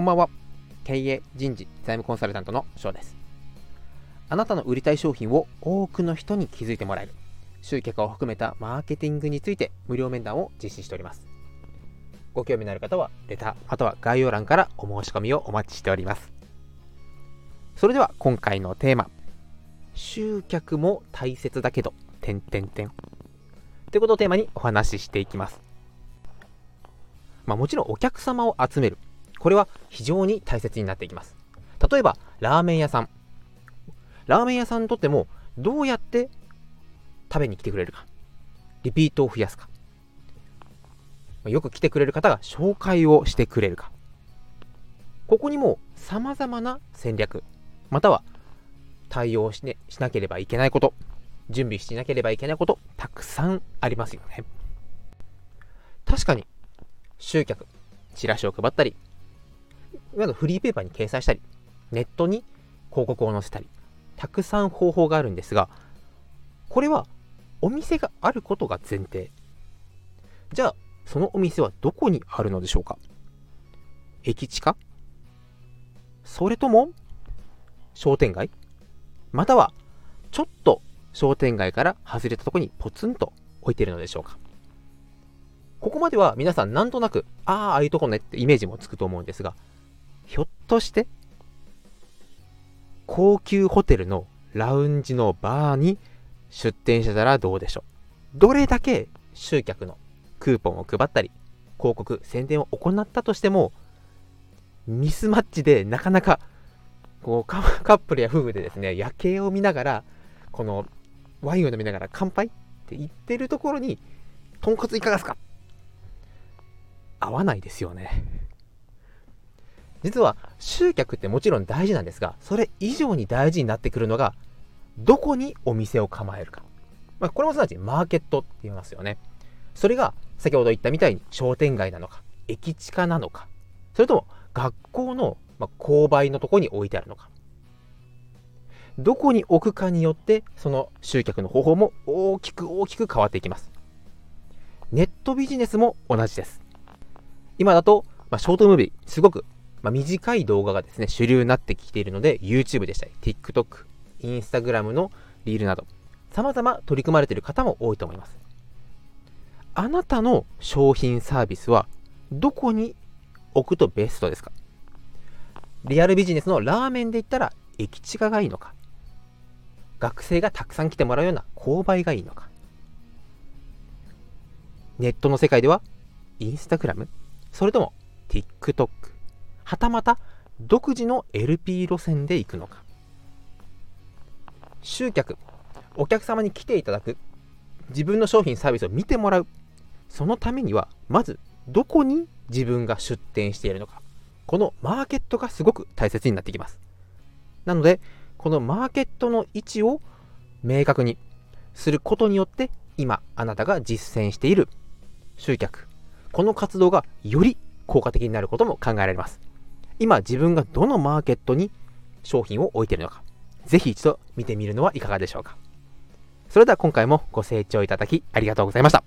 こんばんは。経営、人事、財務コンサルタントの翔です。あなたの売りたい商品を多くの人に気づいてもらえる、集客を含めたマーケティングについて無料面談を実施しております。ご興味のある方は、レター、または概要欄からお申し込みをお待ちしております。それでは今回のテーマ、集客も大切だけど、点点点。ということをテーマにお話ししていきます。まあ、もちろんお客様を集める。これは非常に大切になっていきます。例えば、ラーメン屋さん。ラーメン屋さんにとっても、どうやって食べに来てくれるか。リピートを増やすか。よく来てくれる方が紹介をしてくれるか。ここにも様々な戦略、または対応し,、ね、しなければいけないこと、準備しなければいけないこと、たくさんありますよね。確かに、集客、チラシを配ったり、いわゆるフリーペーパーに掲載したり、ネットに広告を載せたり、たくさん方法があるんですが、これはお店があることが前提。じゃあ、そのお店はどこにあるのでしょうか？駅地下それとも商店街？またはちょっと商店街から外れたとこにポツンと置いているのでしょうか？ここまでは皆さんなんとなく、ああ、ああいうとこねってイメージもつくと思うんですが、ひょっとして、高級ホテルのラウンジのバーに出店してたらどうでしょう？どれだけ集客のクーポンを配ったり、広告、宣伝を行ったとしても、ミスマッチでなかなか、こうカップルや夫婦でですね、夜景を見ながら、このワインを飲みながら乾杯って言ってるところに、豚骨いかがですか？合わないですよね。実は集客ってもちろん大事なんですが、それ以上に大事になってくるのが、どこにお店を構えるか。まあ、これもすなわちマーケットって言いますよね。それが先ほど言ったみたいに商店街なのか、駅地下なのか、それとも学校の購買のとこに置いてあるのか。どこに置くかによって、その集客の方法も大きく大きく変わっていきます。ネットビジネスも同じです。今だと、まあ、ショートムービー、すごく、まあ、短い動画がですね、主流になってきているので、YouTube でしたり、TikTok、Instagram のリールなど、様々取り組まれている方も多いと思います。あなたの商品サービスは、どこに置くとベストですか？リアルビジネスのラーメンで言ったら、駅地下がいいのか？学生がたくさん来てもらうような購買がいいのか？ネットの世界では、インスタグラムそれとも TikTok はたまた独自の LP 路線で行くのか。集客お客様に来ていただく。自分の商品サービスを見てもらう。そのためにはまずどこに自分が出店しているのか。このマーケットがすごく大切になってきます。なのでこのマーケットの位置を明確にすることによって今あなたが実践している集客。この活動がより効果的になることも考えられます。今自分がどのマーケットに商品を置いているのか、ぜひ一度見てみるのはいかがでしょうか。それでは今回もご清聴いただきありがとうございました。